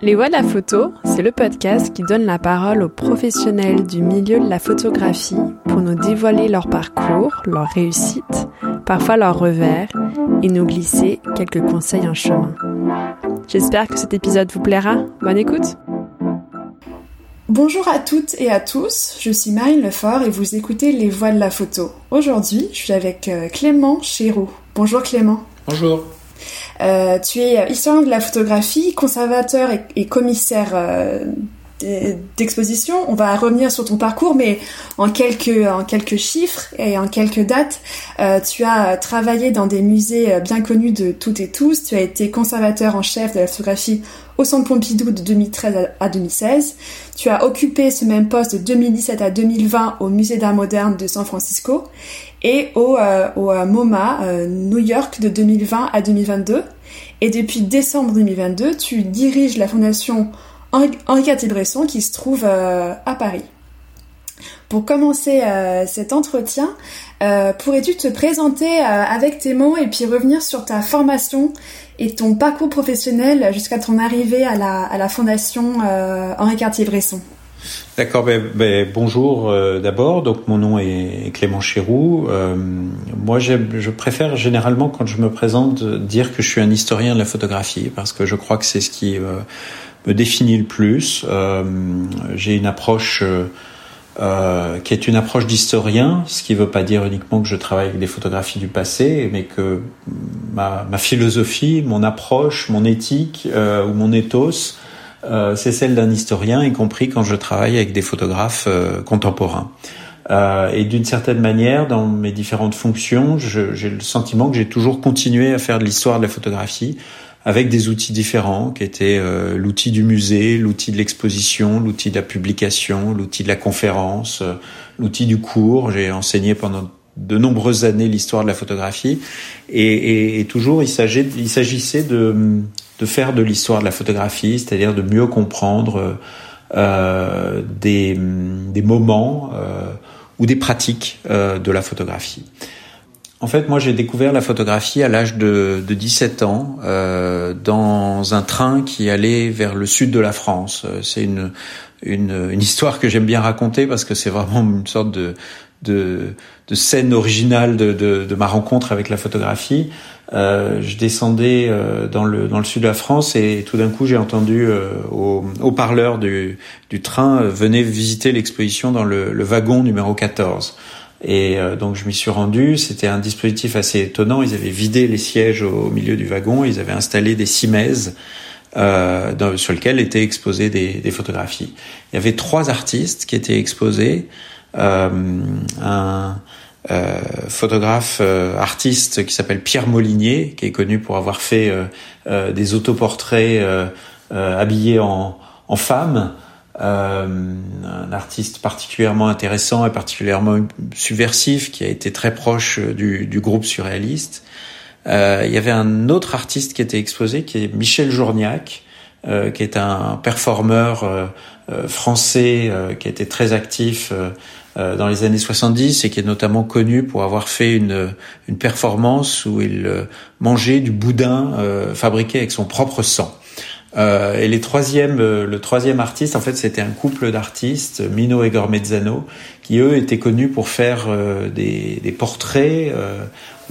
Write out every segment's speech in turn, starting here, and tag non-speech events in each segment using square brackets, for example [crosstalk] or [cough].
Les Voix de la photo, c'est le podcast qui donne la parole aux professionnels du milieu de la photographie pour nous dévoiler leur parcours, leur réussite, parfois leurs revers et nous glisser quelques conseils en chemin. J'espère que cet épisode vous plaira. Bonne écoute! Bonjour à toutes et à tous, je suis Marine Lefort et vous écoutez Les Voix de la photo. Aujourd'hui, je suis avec euh, Clément Chéroux. Bonjour Clément. Bonjour. Euh, tu es historien de la photographie, conservateur et, commissaire euh, d'exposition. On va revenir sur ton parcours, mais en quelques, en chiffres et en quelques dates. Euh, tu as travaillé dans des musées bien connus de toutes et tous. Tu as été conservateur en chef de la photographie au Centre Pompidou de 2013 à 2016. Tu as occupé ce même poste de 2017 à 2020 au Musée d'art moderne de San Francisco et au, euh, au euh, MoMA euh, New York de 2020 à 2022. Et depuis décembre 2022, tu diriges la fondation Henri Cartier-Bresson qui se trouve à Paris. Pour commencer cet entretien, pourrais-tu te présenter avec tes mots et puis revenir sur ta formation et ton parcours professionnel jusqu'à ton arrivée à la, à la fondation Henri Cartier-Bresson? D'accord, ben, ben, bonjour euh, d'abord. Donc mon nom est Clément Chéroux. Euh, moi, je préfère généralement quand je me présente dire que je suis un historien de la photographie parce que je crois que c'est ce qui euh, me définit le plus. J'ai une approche qui est une approche d'historien, ce qui ne veut pas dire uniquement que je travaille avec des photographies du passé, mais que ma, ma philosophie, mon approche, mon éthique ou mon ethos euh, c'est celle d'un historien, y compris quand je travaille avec des photographes euh, contemporains. Euh, et d'une certaine manière, dans mes différentes fonctions, j'ai le sentiment que j'ai toujours continué à faire de l'histoire de la photographie avec des outils différents, qui étaient l'outil du musée, l'outil de l'exposition, l'outil de la publication, l'outil de la conférence, l'outil du cours. J'ai enseigné pendant de nombreuses années l'histoire de la photographie, et, et, et toujours il s'agissait de de faire de l'histoire de la photographie, c'est-à-dire de mieux comprendre euh, des, des, moments euh, ou des pratiques euh, de la photographie. En fait, moi, j'ai découvert la photographie à l'âge de, de, 17 ans euh, dans un train qui allait vers le sud de la France. C'est une, une, une, histoire que j'aime bien raconter parce que c'est vraiment une sorte de, de, de scène originale de, de, de, ma rencontre avec la photographie. Euh, je descendais euh, dans le dans le sud de la France et tout d'un coup j'ai entendu euh, au, au, parleur du, du train euh, venez visiter l'exposition dans le, le, wagon numéro 14. Et donc je m'y suis rendu. C'était un dispositif assez étonnant. Ils avaient vidé les sièges au, milieu du wagon. Ils avaient installé des cimaises euh, sur lesquelles étaient exposées des, des, photographies. Il y avait trois artistes qui étaient exposés. Euh, un, euh, photographe euh, artiste qui s'appelle Pierre Molinier, qui est connu pour avoir fait euh, des autoportraits habillés en, en femme. Un artiste particulièrement intéressant et particulièrement subversif qui a été très proche du, du groupe surréaliste. Euh, il y avait un autre artiste qui était exposé, qui est Michel Journiac, euh, qui est un performeur euh, français qui a été très actif euh, dans les années 70 et qui est notamment connu pour avoir fait une, une performance où il euh, mangeait du boudin euh, fabriqué avec son propre sang. Euh, et les troisièmes, le troisième artiste, en fait, c'était un couple d'artistes, Mino et Gormezzano, qui eux étaient connus pour faire des, des, portraits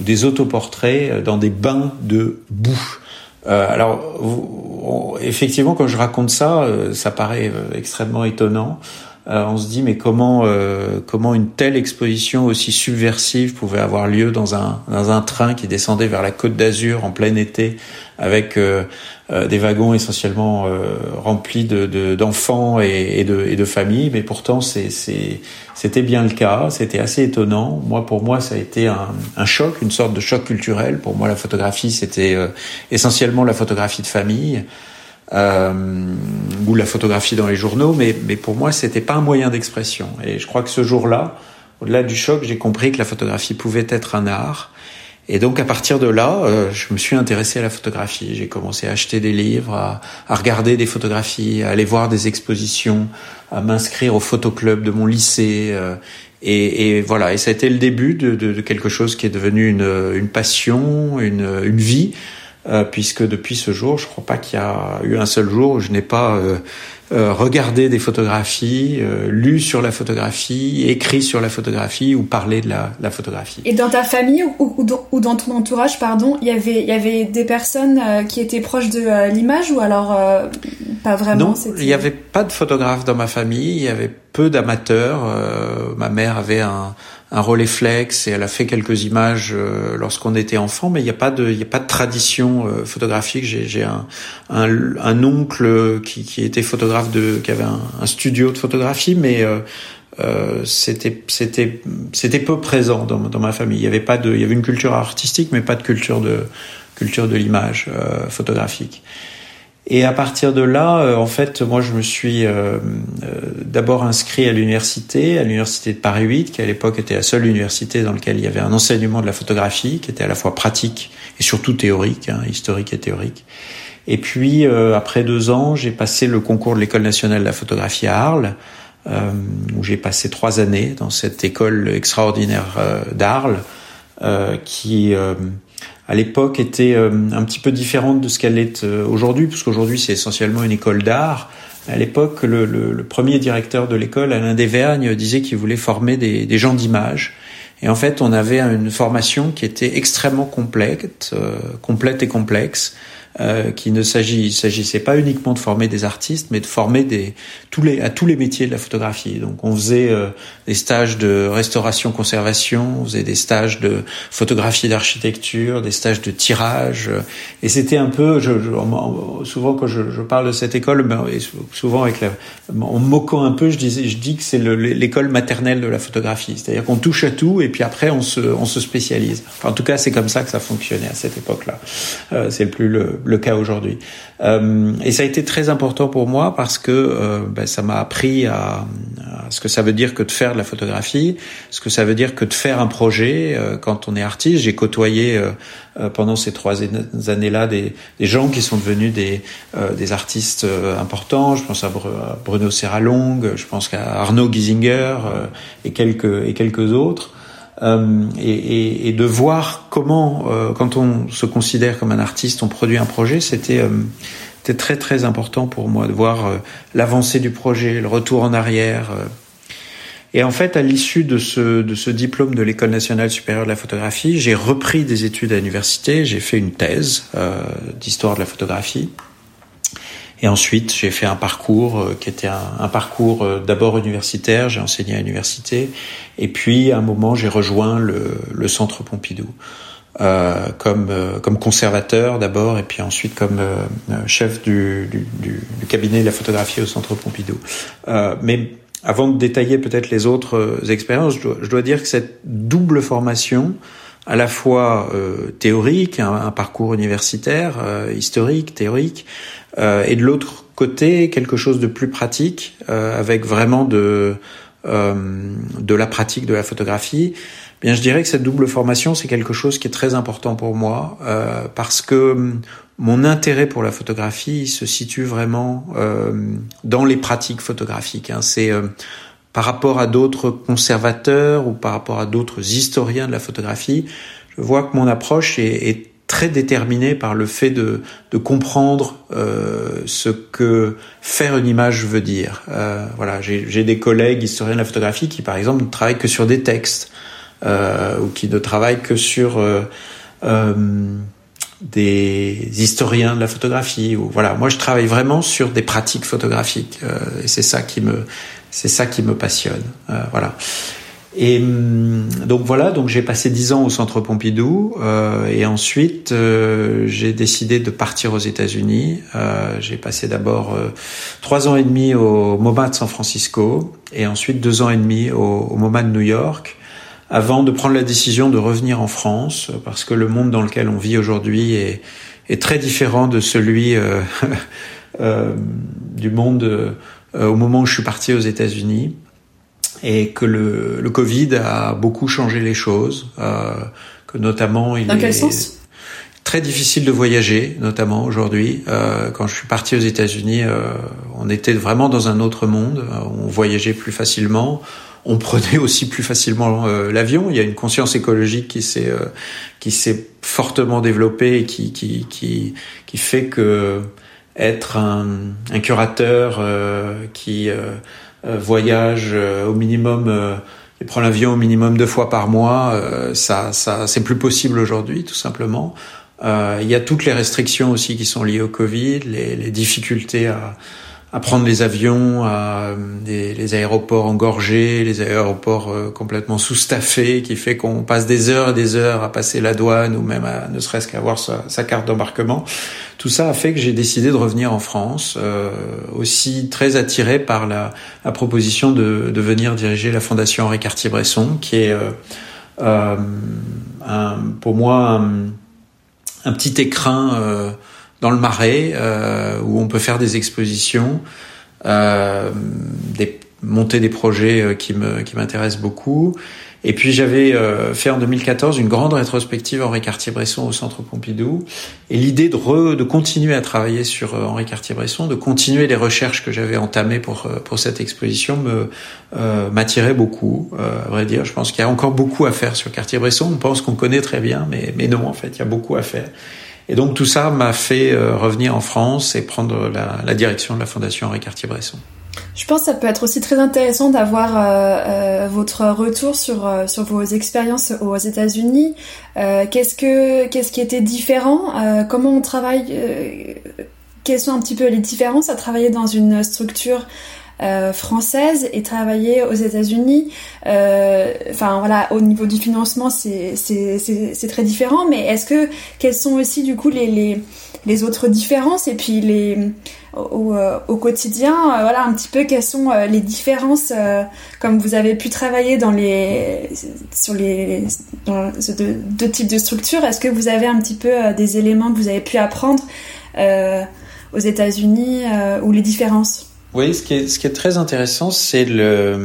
ou des autoportraits dans des bains de boue. alors, effectivement, quand je raconte ça, ça paraît extrêmement étonnant. Euh, on se dit mais comment euh, comment une telle exposition aussi subversive pouvait avoir lieu dans un dans un train qui descendait vers la Côte d'Azur en plein été avec euh, des wagons essentiellement remplis de d'enfants et, et, de et de familles. Mais pourtant c'était bien le cas. C'était assez étonnant. Moi pour moi ça a été un, un choc une sorte de choc culturel. Pour moi la photographie c'était essentiellement la photographie de famille euh, ou la photographie dans les journaux, mais, mais pour moi, c'était pas un moyen d'expression. Et je crois que ce jour-là, au-delà du choc, j'ai compris que la photographie pouvait être un art. Et donc à partir de là, euh, je me suis intéressé à la photographie. J'ai commencé à acheter des livres, à, à, regarder des photographies, à aller voir des expositions, à m'inscrire au photoclub de mon lycée. Euh, et, et, voilà, et ça a été le début de, de, de, quelque chose qui est devenu une, une passion, une, une vie. puisque depuis ce jour, je crois pas qu'il y a eu un seul jour où je n'ai pas euh, regarder des photographies, euh, lu sur la photographie, écrit sur la photographie ou parler de la, la photographie. Et dans ta famille ou, ou, dans, ou, dans, ton entourage, pardon, il y avait il y avait des personnes euh, qui étaient proches de euh, l'image ou alors pas vraiment Non, il n'y avait pas de photographe dans ma famille, il y avait peu d'amateurs. ma mère avait un un Rolleiflex et elle a fait quelques images euh, lorsqu'on était enfant, mais il n'y a pas de, il a pas de tradition euh, photographique. J'ai, un, un, un, oncle qui, qui était photographe de, qui avait un, un studio de photographie, mais euh, euh, c'était, c'était, c'était peu présent dans, dans, ma famille. Il y avait pas de, il y avait une culture artistique, mais pas de culture de culture de l'image photographique. Et à partir de là, euh, en fait, moi, je me suis euh, euh, d'abord inscrit à l'université, à l'université de Paris 8, qui à l'époque était la seule université dans laquelle il y avait un enseignement de la photographie, qui était à la fois pratique et surtout théorique, hein, historique et théorique. Et puis, après deux ans, j'ai passé le concours de l'École nationale de la photographie à Arles, où j'ai passé trois années dans cette école extraordinaire d'Arles, qui à l'époque était euh, un petit peu différente de ce qu'elle est euh, aujourd'hui, puisqu'aujourd'hui c'est essentiellement une école d'art. À l'époque, le, le, le, premier directeur de l'école, Alain Desvergnes, disait qu'il voulait former des, des gens d'image. Et en fait, on avait une formation qui était extrêmement complète, euh, complète et complexe, euh, qui ne s'agissait pas uniquement de former des artistes, mais de former des, tous les, à tous les métiers de la photographie. Donc on faisait euh, des stages de restauration-conservation, on faisait des stages de photographie d'architecture, des stages de tirage. et c'était un peu, je, je, souvent quand je, je, parle de cette école, ben, souvent avec la, en moquant un peu, je, disais, je dis que c'est l'école maternelle de la photographie. C'est-à-dire qu'on touche à tout et puis après on se, on se spécialise. Enfin, en tout cas, c'est comme ça que ça fonctionnait à cette époque-là. Euh, c'est le plus le, le cas aujourd'hui. Euh, et ça a été très important pour moi parce que euh, ben, ça m'a appris à, à, ce que ça veut dire que de faire de la photographie, ce que ça veut dire que de faire un projet euh, quand on est artiste. J'ai côtoyé euh, euh, pendant ces trois années-là des, des, gens qui sont devenus des, des artistes importants. Je pense à Bruno Serralong, je pense à Arnaud Giesinger et quelques et quelques autres. Euh, et, et, et, de voir comment, euh, quand on se considère comme un artiste, on produit un projet, c'était euh, très très important pour moi de voir euh, l'avancée du projet, le retour en arrière. Et en fait, à l'issue de ce, de ce diplôme de l'École nationale supérieure de la photographie, j'ai repris des études à l'université, j'ai fait une thèse d'histoire de la photographie. Et ensuite, j'ai fait un parcours euh, qui était un, un parcours euh, d'abord universitaire, j'ai enseigné à l'université, et puis à un moment, j'ai rejoint le, le, Centre Pompidou. Euh, comme euh, comme conservateur d'abord et puis ensuite comme euh, chef du, du, du, cabinet de la photographie au Centre Pompidou. mais avant de détailler peut-être les autres expériences, je dois, je dois, dire que cette double formation, à la fois théorique, un, un, parcours universitaire, historique, théorique, euh, et de l'autre côté quelque chose de plus pratique euh, avec vraiment de euh, de la pratique de la photographie. Bien, je dirais que cette double formation c'est quelque chose qui est très important pour moi parce que hum, mon intérêt pour la photographie se situe vraiment dans les pratiques photographiques. Hein. C'est par rapport à d'autres conservateurs ou par rapport à d'autres historiens de la photographie, je vois que mon approche est, très déterminé par le fait de, comprendre euh, ce que faire une image veut dire. Euh, voilà, j'ai des collègues historiens de la photographie qui, par exemple, ne travaillent que sur des textes euh, ou qui ne travaillent que sur des historiens de la photographie. Voilà, moi, je travaille vraiment sur des pratiques photographiques et c'est ça qui me c'est ça qui me passionne. voilà. Et hum, donc voilà, donc j'ai passé dix ans au Centre Pompidou euh, et ensuite euh, j'ai décidé de partir aux États-Unis. Euh, j'ai passé d'abord euh, trois ans et demi au MoMA de San Francisco et ensuite deux ans et demi au, MoMA de New York, avant de prendre la décision de revenir en France parce que le monde dans lequel on vit aujourd'hui est, très différent de celui euh, [laughs] du monde au moment où je suis parti aux États-Unis et que le, le Covid a beaucoup changé les choses, euh, que notamment il Dans quel sens? très difficile de voyager, notamment aujourd'hui. Euh, quand je suis parti aux États-Unis, euh, on était vraiment dans un autre monde. On voyageait plus facilement, on prenait aussi plus facilement l'avion. Il y a une conscience écologique qui s'est qui s'est fortement développée et qui qui qui qui fait que être un, un curateur qui voyage au minimum et prend l'avion au minimum deux fois par mois, euh, ça, ça c'est plus possible aujourd'hui, tout simplement. Euh, il y a toutes les restrictions aussi qui sont liées au Covid, les, les difficultés à, à prendre les avions, à des, les aéroports engorgés, les aéroports euh, complètement sous-staffés, qui fait qu'on passe des heures et des heures à passer la douane ou même à ne serait-ce qu'à avoir sa, sa carte d'embarquement. Tout ça a fait que j'ai décidé de revenir en France, euh, aussi très attiré par la, la proposition de, de, venir diriger la Fondation Henri Cartier-Bresson, qui est euh, euh un, pour moi un, un petit écrin euh, dans le Marais, euh, où on peut faire des expositions, euh, des, monter des projets euh, qui me qui m'intéressent beaucoup. Et puis j'avais euh, fait en 2014 une grande rétrospective Henri Cartier-Bresson au Centre Pompidou. Et l'idée de, de continuer à travailler sur euh, Henri Cartier-Bresson, de continuer les recherches que j'avais entamées pour pour cette exposition me euh, m'attirait beaucoup. à vrai dire, je pense qu'il y a encore beaucoup à faire sur Cartier-Bresson. On pense qu'on connaît très bien, mais mais non, en fait, il y a beaucoup à faire. Et donc tout ça m'a fait euh, revenir en France et prendre la, direction de la Fondation Henri Cartier-Bresson. Je pense que ça peut être aussi très intéressant d'avoir euh, euh, votre retour sur sur vos expériences aux États-Unis. Qu'est-ce que qu'est-ce qui était différent? Comment on travaille Quelles sont un petit peu les différences à travailler dans une structure euh, française et travailler aux États-Unis. Euh, enfin voilà, au niveau du financement, c'est très différent. Mais est-ce que quelles sont aussi du coup les les, les autres différences? Et puis les au, euh, au quotidien, euh, voilà un petit peu quelles sont euh, les différences comme vous avez pu travailler dans les sur les dans deux, deux types de structures. Est-ce que vous avez un petit peu des éléments que vous avez pu apprendre aux États-Unis ou les différences? Oui, ce qui est, ce qui est très intéressant, c'est le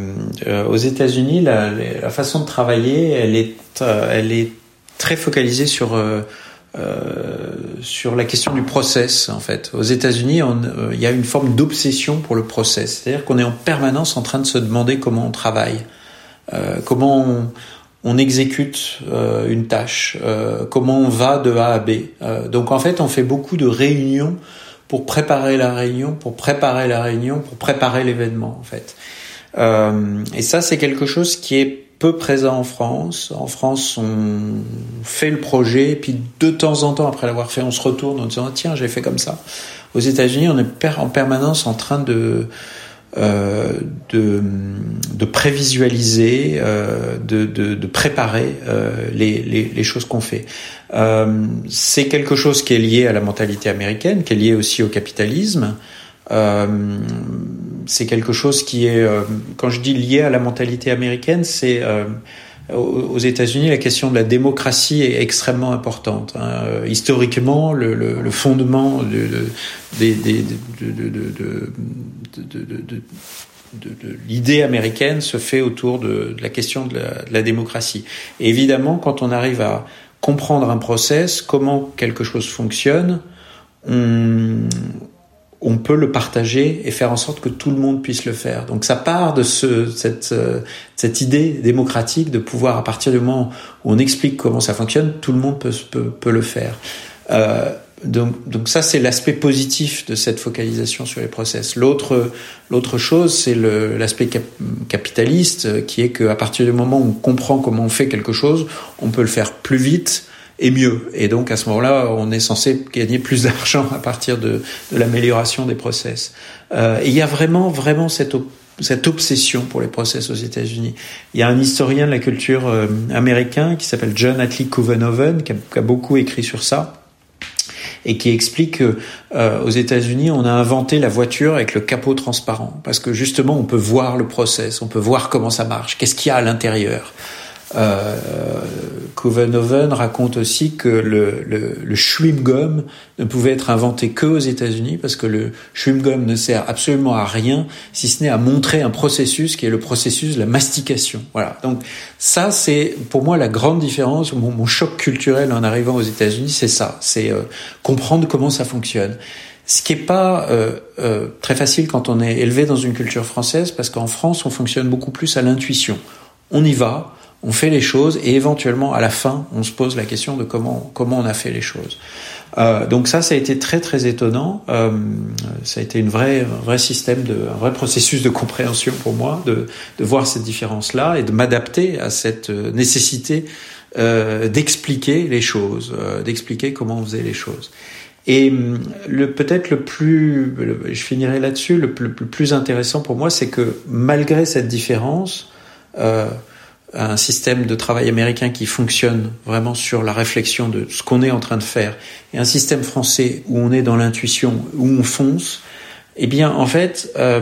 euh, aux États-Unis la, façon de travailler, elle est euh, très focalisée sur euh, sur la question du process en fait. Aux États-Unis, il y a une forme d'obsession pour le process, c'est-à-dire qu'on est en permanence en train de se demander comment on travaille, comment on exécute une tâche, comment on va de A à B. donc en fait, on fait beaucoup de réunions pour préparer la réunion, pour préparer la réunion, pour préparer l'événement en fait. Euh, et ça, c'est quelque chose qui est peu présent en France. En France, on fait le projet, et puis de temps en temps, après l'avoir fait, on se retourne en disant tiens, j'ai fait comme ça. Aux États-Unis, on est en permanence en train de euh, de, de prévisualiser, euh, de, de, de, préparer euh, les, les, les, choses qu'on fait. Euh, c'est quelque chose qui est lié à la mentalité américaine, qui est lié aussi au capitalisme. Euh, c'est quelque chose qui est, quand je dis lié à la mentalité américaine, c'est aux États-Unis, la question de la démocratie est extrêmement importante. Hein. Historiquement, le, fondement de, l'idée américaine se fait autour de, la question de la, démocratie. Évidemment, quand on arrive à comprendre un process, comment quelque chose fonctionne, on, on peut le partager et faire en sorte que tout le monde puisse le faire. Donc ça part de ce, cette, euh, cette idée démocratique de pouvoir, à partir du moment où on explique comment ça fonctionne, tout le monde peut, peut, peut le faire. Euh, donc, donc ça, c'est l'aspect positif de cette focalisation sur les process. L'autre, l'autre chose, c'est l'aspect capitaliste, qui est qu'à partir du moment où on comprend comment on fait quelque chose, on peut le faire plus vite, et mieux. Et donc à ce moment-là, on est censé gagner plus d'argent à partir de, de l'amélioration des process. Euh, il y a vraiment, vraiment cette, cette obsession pour les process aux États-Unis. Il y a un historien de la culture euh, américain qui s'appelle John Atlee Covenhoven qui a, qui a beaucoup écrit sur ça et qui explique que euh, aux États-Unis, on a inventé la voiture avec le capot transparent parce que justement, on peut voir le process, on peut voir comment ça marche, qu'est-ce qu'il y a à l'intérieur. Euh, Covenhoven raconte aussi que le, le, le chewing gum ne pouvait être inventé que aux États-Unis parce que le chewing gum ne sert absolument à rien si ce n'est à montrer un processus qui est le processus de la mastication. Voilà. Donc ça, c'est pour moi la grande différence, mon, choc culturel en arrivant aux États-Unis, c'est ça, c'est euh, comprendre comment ça fonctionne. Ce qui est pas euh, euh, très facile quand on est élevé dans une culture française, parce qu'en France, on fonctionne beaucoup plus à l'intuition. On y va, on fait les choses, et éventuellement, à la fin, on se pose la question de comment comment on a fait les choses. Euh, donc ça, ça a été très très étonnant. Euh, ça a été une vraie, un vrai système, de, un vrai processus de compréhension pour moi, de, de voir cette différence-là et de m'adapter à cette euh, nécessité euh, d'expliquer les choses, euh, d'expliquer comment on faisait les choses. Et le peut-être le plus, je finirai là-dessus, le, le, plus intéressant pour moi, c'est que malgré cette différence, euh, un système de travail américain qui fonctionne vraiment sur la réflexion de ce qu'on est en train de faire, et un système français où on est dans l'intuition, où on fonce, eh bien, en fait, euh,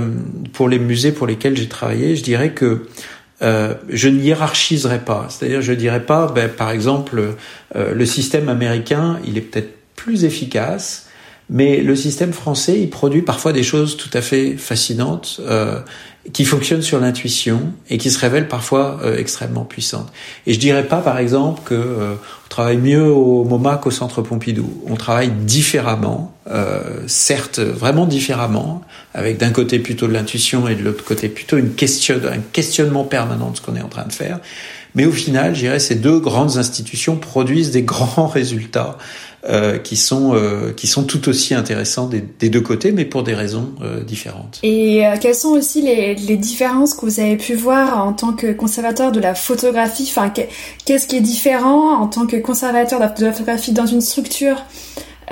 pour les musées pour lesquels j'ai travaillé, je dirais que euh, je ne hiérarchiserai pas. C'est-à-dire, je dirais pas, ben, par exemple, euh, le système américain, il est peut-être plus efficace, mais le système français, il produit parfois des choses tout à fait fascinantes. Euh, qui fonctionne sur l'intuition et qui se révèle parfois euh, extrêmement puissante. Et je dirais pas, par exemple, que euh, on travaille mieux au MoMA qu'au Centre Pompidou. On travaille différemment, euh, certes, vraiment différemment, avec d'un côté plutôt de l'intuition et de l'autre côté plutôt une question, un questionnement permanent de ce qu'on est en train de faire. Mais au final, je dirais, ces deux grandes institutions produisent des grands [laughs] résultats euh, qui sont euh, qui sont tout aussi intéressants des, deux côtés, mais pour des raisons euh, différentes. Et euh, quelles sont aussi les, les, différences que vous avez pu voir en tant que conservateur de la photographie? Enfin, qu'est-ce qui est différent en tant que conservateur de la photographie dans une structure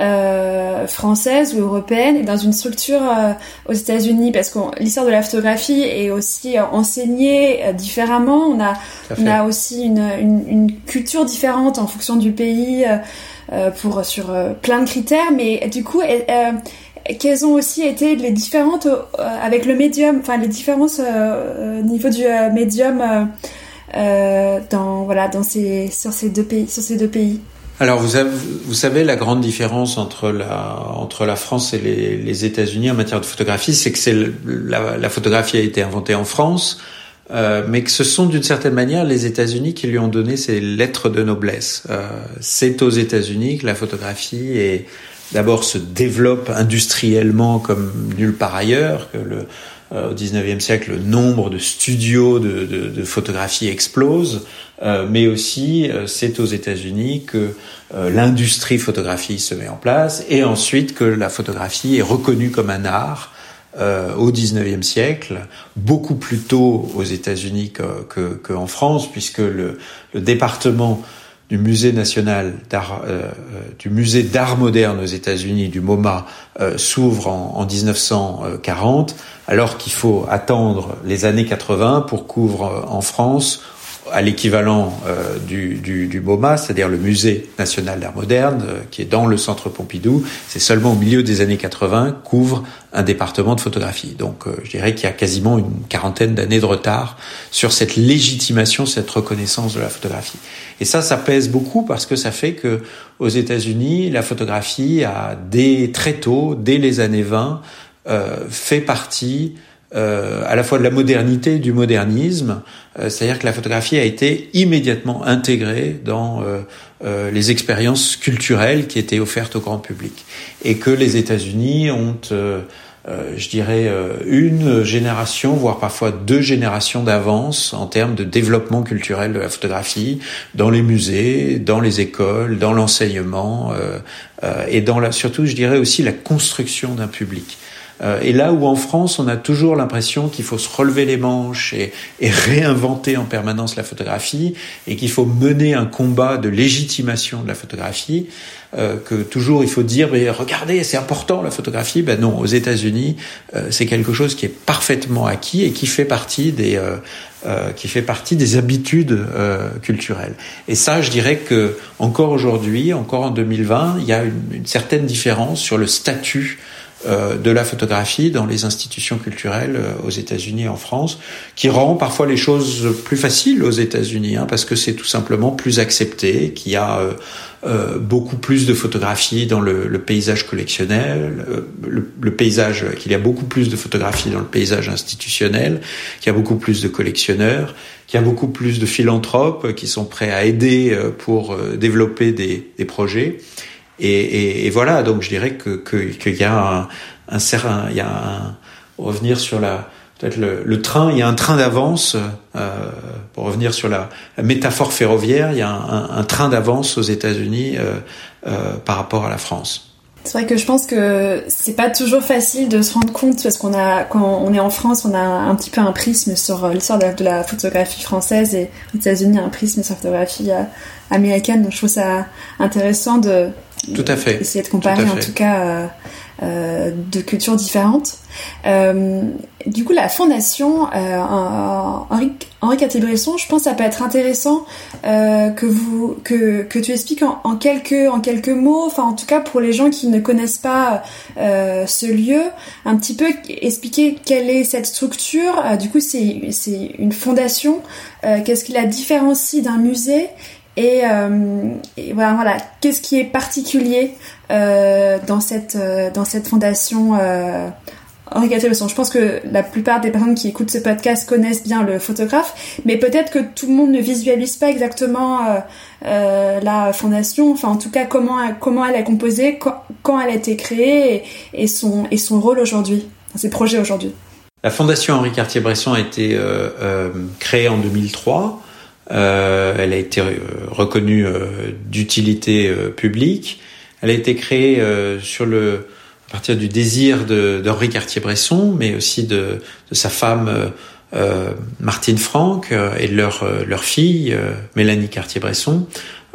euh, française ou européenne et dans une structure euh, aux États-Unis parce que l'histoire de la photographie est aussi euh, enseignée différemment. On a, on a aussi une, une, une, culture différente en fonction du pays pour sur plein de critères, mais du coup. quelles ont aussi été les différentes avec le médium, enfin les différences au niveau du médium dans voilà dans ces sur ces deux pays sur ces deux pays. Alors vous, avez, vous savez la grande différence entre la entre la France et les, les États-Unis en matière de photographie, c'est que c'est la, la, photographie a été inventée en France, euh, mais que ce sont d'une certaine manière les États-Unis qui lui ont donné ces lettres de noblesse. Euh, c'est aux États-Unis que la photographie est d'abord se développe industriellement comme nulle part ailleurs, que le euh, au 19e siècle, le nombre de studios de, de, de photographie explose, euh, mais aussi euh, c'est aux États-Unis que l'industrie photographie se met en place, et ensuite que la photographie est reconnue comme un art. au 19e siècle, beaucoup plus tôt aux États-Unis qu'en que, que France, puisque le, le département du musée national d'art, euh, du musée d'art moderne aux États-Unis, du MoMA, euh, s'ouvre en, en, 1940, alors qu'il faut attendre les années 80 pour qu'ouvre en France à l'équivalent euh, du, du, du, MoMA, c'est-à-dire le Musée national d'art moderne, euh, qui est dans le centre Pompidou. C'est seulement au milieu des années 80 qu'ouvre un département de photographie. Donc euh, je dirais qu'il y a quasiment une quarantaine d'années de retard sur cette légitimation, cette reconnaissance de la photographie. Et ça, ça pèse beaucoup parce que ça fait que aux États-Unis, la photographie a dès très tôt, dès les années 20, fait partie euh, à la fois de la modernité et du modernisme, euh, c'est-à-dire que la photographie a été immédiatement intégrée dans euh, euh les expériences culturelles qui étaient offertes au grand public, et que les États-Unis ont, euh, je dirais, une génération, voire parfois deux générations d'avance en termes de développement culturel de la photographie dans les musées, dans les écoles, dans l'enseignement, et dans la, surtout, je dirais aussi la construction d'un public. Euh, et là où en France, on a toujours l'impression qu'il faut se relever les manches et, et, réinventer en permanence la photographie, et qu'il faut mener un combat de légitimation de la photographie, euh, que toujours il faut dire, mais regardez, c'est important la photographie. Ben non, aux États-Unis, euh, c'est quelque chose qui est parfaitement acquis et qui fait partie des euh, euh qui fait partie des habitudes culturelles. Et ça, je dirais que encore aujourd'hui, encore en 2020, il y a une, une certaine différence sur le statut euh, de la photographie dans les institutions culturelles euh, aux États-Unis et en France, qui rend parfois les choses plus faciles aux États-Unis, hein, parce que c'est tout simplement plus accepté, qu'il y a euh, euh, beaucoup plus de photographies dans le, le paysage collectionnel, le, le, paysage, qu'il y a beaucoup plus de photographies dans le paysage institutionnel, qu'il y a beaucoup plus de collectionneurs, qu'il y a beaucoup plus de philanthropes qui sont prêts à aider pour développer des, des projets et, voilà, donc je dirais qu'il y a un, un, il y a revenir sur la peut-être le, train, il y a un train d'avance. Euh, pour revenir sur la, métaphore ferroviaire, il y a un, train d'avance aux États-Unis euh, euh, par rapport à la France. C'est vrai que je pense que c'est pas toujours facile de se rendre compte parce qu'on a, quand on est en France, on a un petit peu un prisme sur l'histoire de, la photographie française et aux États-Unis un prisme sur la photographie américaine. Donc je trouve ça intéressant de, tout à fait. essayer de comparer en tout cas euh, euh, de cultures différentes. Euh, du coup, la fondation euh, Henri, Henri je pense que ça peut être intéressant euh, que vous que, que tu expliques en, en, quelques en quelques mots, enfin en tout cas pour les gens qui ne connaissent pas euh, ce lieu, un petit peu expliquer quelle est cette structure. Du coup, c'est c'est une fondation. Qu'est-ce qui la différencie d'un musée? Et, et, voilà, qu'est-ce qui est particulier euh, dans cette euh, dans cette fondation euh, Henri Je pense que la plupart des personnes qui écoutent ce podcast connaissent bien le photographe, mais peut-être que tout le monde ne visualise pas exactement euh, euh, la fondation, enfin en tout cas comment comment elle est composée, quand, elle a été créée et, son et son rôle aujourd'hui, ses projets aujourd'hui. La fondation Henri Cartier-Bresson a été euh, créée en 2003. Elle a été reconnue d'utilité publique. Elle a été créée euh, sur le à partir du désir d'Henri Cartier-Bresson, mais aussi de, sa femme euh, euh Martine Franck euh, et de leur leur fille Mélanie Cartier-Bresson.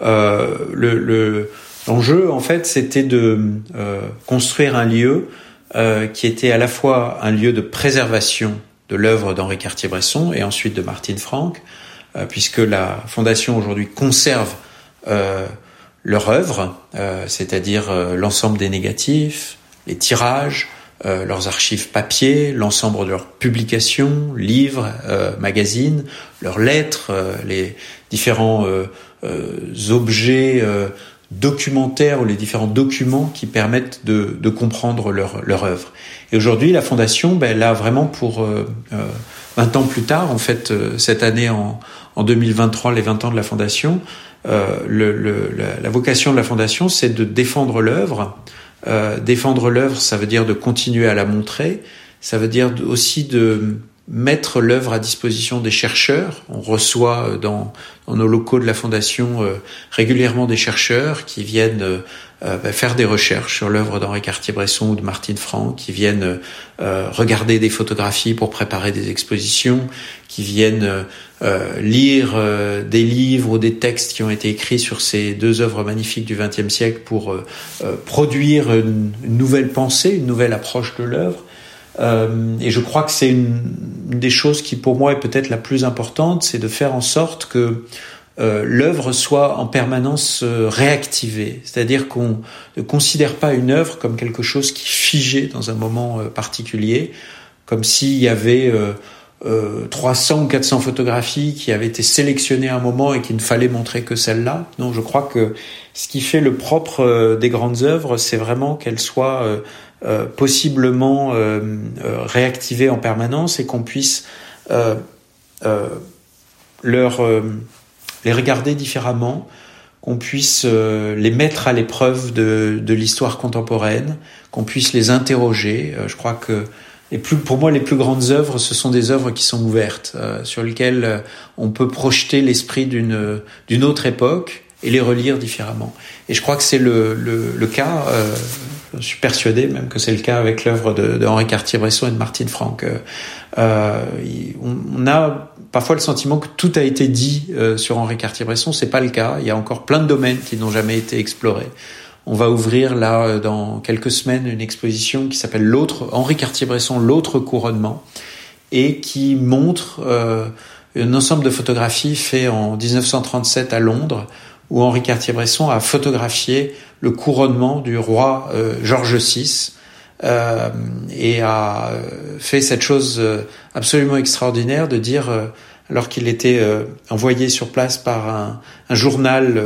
le l'enjeu en fait c'était de construire un lieu qui était à la fois un lieu de préservation de l'œuvre d'Henri Cartier-Bresson et ensuite de Martine Franck, puisque la fondation aujourd'hui conserve leur œuvre, euh, c'est-à-dire euh, l'ensemble des négatifs, les tirages, euh, leurs archives papier, l'ensemble de leurs publications, livres, magazines, leurs lettres, les différents objets documentaires ou les différents documents qui permettent de, de comprendre leur, leur œuvre. Et aujourd'hui, la Fondation, ben, elle a vraiment pour 20 ans plus tard, en fait, cette année en, en 2023, les 20 ans de la Fondation, euh, le, le, la, la, vocation de la fondation, c'est de défendre l'œuvre. Euh, défendre l'œuvre, ça veut dire de continuer à la montrer. Ça veut dire aussi de mettre l'œuvre à disposition des chercheurs. On reçoit euh, dans, dans nos locaux de la Fondation euh, régulièrement des chercheurs qui viennent euh, bah, faire des recherches sur l'œuvre d'Henri Cartier-Bresson ou de Martine Franck, qui viennent regarder des photographies pour préparer des expositions, qui viennent lire des livres ou des textes qui ont été écrits sur ces deux œuvres magnifiques du XXe siècle pour produire une, une nouvelle pensée, une nouvelle approche de l'œuvre. Euh, et je crois que c'est une, des choses qui pour moi est peut-être la plus importante, c'est de faire en sorte que euh, l'œuvre soit en permanence euh, réactivée, c'est-à-dire qu'on ne considère pas une œuvre comme quelque chose qui figé dans un moment euh, particulier, comme s'il y avait 300 ou 400 photographies qui avaient été sélectionnées à un moment et qu'il ne fallait montrer que celle-là. Non, je crois que ce qui fait le propre des grandes œuvres, c'est vraiment qu'elles soient euh, possiblement euh, euh, réactiver en permanence et qu'on puisse leur les regarder différemment, qu'on puisse les mettre à l'épreuve de, de l'histoire contemporaine, qu'on puisse les interroger. je crois que les plus, pour moi, les plus grandes œuvres, ce sont des œuvres qui sont ouvertes, sur lesquelles on peut projeter l'esprit d'une d'une autre époque et les relire différemment. Et je crois que c'est le, le, le, cas je suis persuadé même que c'est le cas avec l'œuvre de, de, Henri Cartier-Bresson et de Martine Franck. Euh, euh on, a parfois le sentiment que tout a été dit euh, sur Henri Cartier-Bresson. C'est pas le cas. Il y a encore plein de domaines qui n'ont jamais été explorés. On va ouvrir là euh, dans quelques semaines une exposition qui s'appelle l'autre Henri Cartier-Bresson, l'autre couronnement, et qui montre euh, un ensemble de photographies fait en 1937 à Londres où Henri Cartier-Bresson a photographié le couronnement du roi euh, George VI euh, et a euh, fait cette chose euh, absolument extraordinaire de dire, alors qu'il était envoyé sur place par un, un journal,